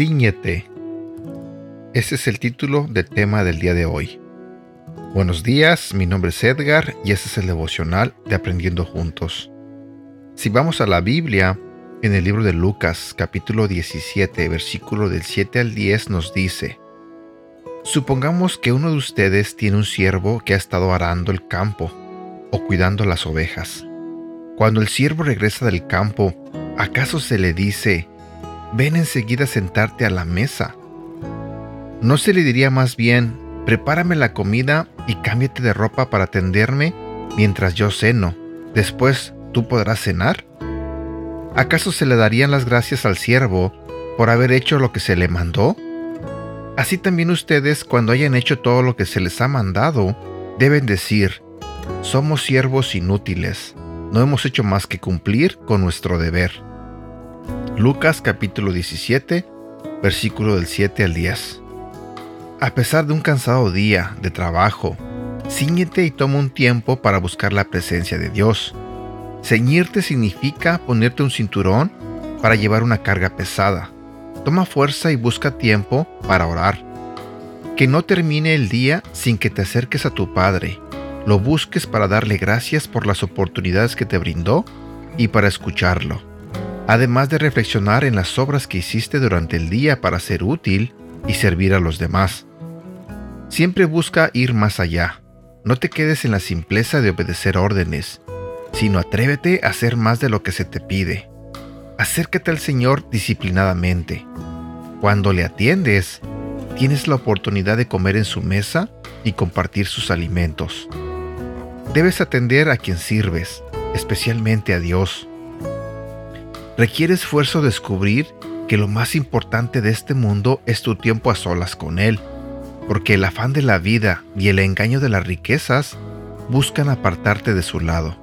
Cíñete. Ese es el título del tema del día de hoy. Buenos días, mi nombre es Edgar y este es el devocional de Aprendiendo Juntos. Si vamos a la Biblia, en el libro de Lucas capítulo 17, versículo del 7 al 10 nos dice, Supongamos que uno de ustedes tiene un siervo que ha estado arando el campo o cuidando las ovejas. Cuando el siervo regresa del campo, ¿acaso se le dice, ven enseguida a sentarte a la mesa. ¿No se le diría más bien, prepárame la comida y cámbiate de ropa para atenderme mientras yo ceno? Después tú podrás cenar. ¿Acaso se le darían las gracias al siervo por haber hecho lo que se le mandó? Así también ustedes, cuando hayan hecho todo lo que se les ha mandado, deben decir, somos siervos inútiles, no hemos hecho más que cumplir con nuestro deber. Lucas capítulo 17, versículo del 7 al 10. A pesar de un cansado día de trabajo, ciñete y toma un tiempo para buscar la presencia de Dios. Ceñirte significa ponerte un cinturón para llevar una carga pesada. Toma fuerza y busca tiempo para orar. Que no termine el día sin que te acerques a tu Padre. Lo busques para darle gracias por las oportunidades que te brindó y para escucharlo además de reflexionar en las obras que hiciste durante el día para ser útil y servir a los demás. Siempre busca ir más allá. No te quedes en la simpleza de obedecer órdenes, sino atrévete a hacer más de lo que se te pide. Acércate al Señor disciplinadamente. Cuando le atiendes, tienes la oportunidad de comer en su mesa y compartir sus alimentos. Debes atender a quien sirves, especialmente a Dios Requiere esfuerzo descubrir que lo más importante de este mundo es tu tiempo a solas con Él, porque el afán de la vida y el engaño de las riquezas buscan apartarte de su lado.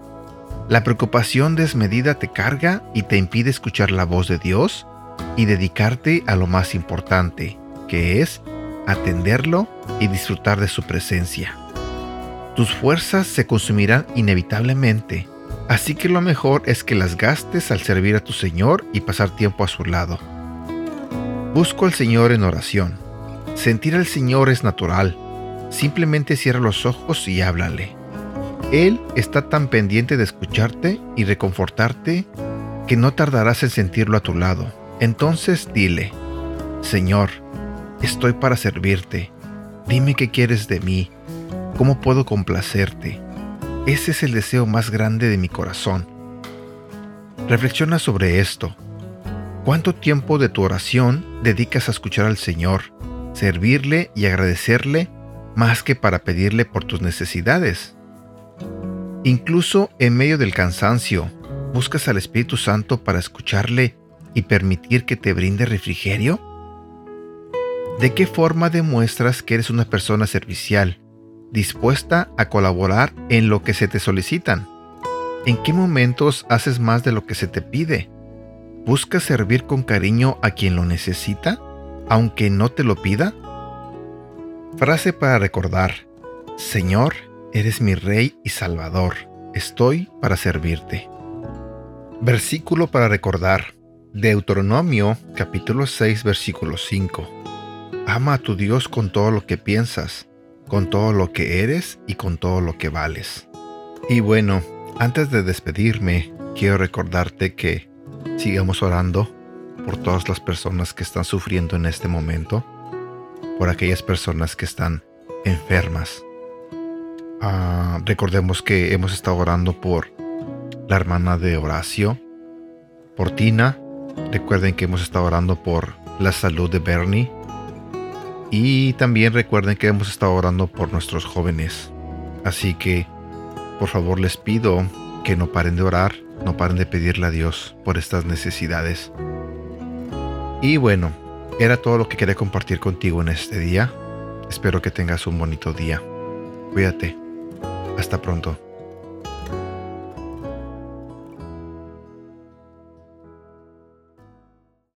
La preocupación desmedida te carga y te impide escuchar la voz de Dios y dedicarte a lo más importante, que es atenderlo y disfrutar de su presencia. Tus fuerzas se consumirán inevitablemente Así que lo mejor es que las gastes al servir a tu Señor y pasar tiempo a su lado. Busco al Señor en oración. Sentir al Señor es natural. Simplemente cierra los ojos y háblale. Él está tan pendiente de escucharte y reconfortarte que no tardarás en sentirlo a tu lado. Entonces dile, Señor, estoy para servirte. Dime qué quieres de mí. ¿Cómo puedo complacerte? Ese es el deseo más grande de mi corazón. Reflexiona sobre esto. ¿Cuánto tiempo de tu oración dedicas a escuchar al Señor, servirle y agradecerle más que para pedirle por tus necesidades? Incluso en medio del cansancio, ¿buscas al Espíritu Santo para escucharle y permitir que te brinde refrigerio? ¿De qué forma demuestras que eres una persona servicial dispuesta a colaborar en lo que se te solicitan. ¿En qué momentos haces más de lo que se te pide? ¿Buscas servir con cariño a quien lo necesita, aunque no te lo pida? Frase para recordar. Señor, eres mi Rey y Salvador. Estoy para servirte. Versículo para recordar. Deuteronomio capítulo 6 versículo 5. Ama a tu Dios con todo lo que piensas con todo lo que eres y con todo lo que vales. Y bueno, antes de despedirme, quiero recordarte que sigamos orando por todas las personas que están sufriendo en este momento, por aquellas personas que están enfermas. Ah, recordemos que hemos estado orando por la hermana de Horacio, por Tina. Recuerden que hemos estado orando por la salud de Bernie, y también recuerden que hemos estado orando por nuestros jóvenes. Así que, por favor, les pido que no paren de orar, no paren de pedirle a Dios por estas necesidades. Y bueno, era todo lo que quería compartir contigo en este día. Espero que tengas un bonito día. Cuídate. Hasta pronto.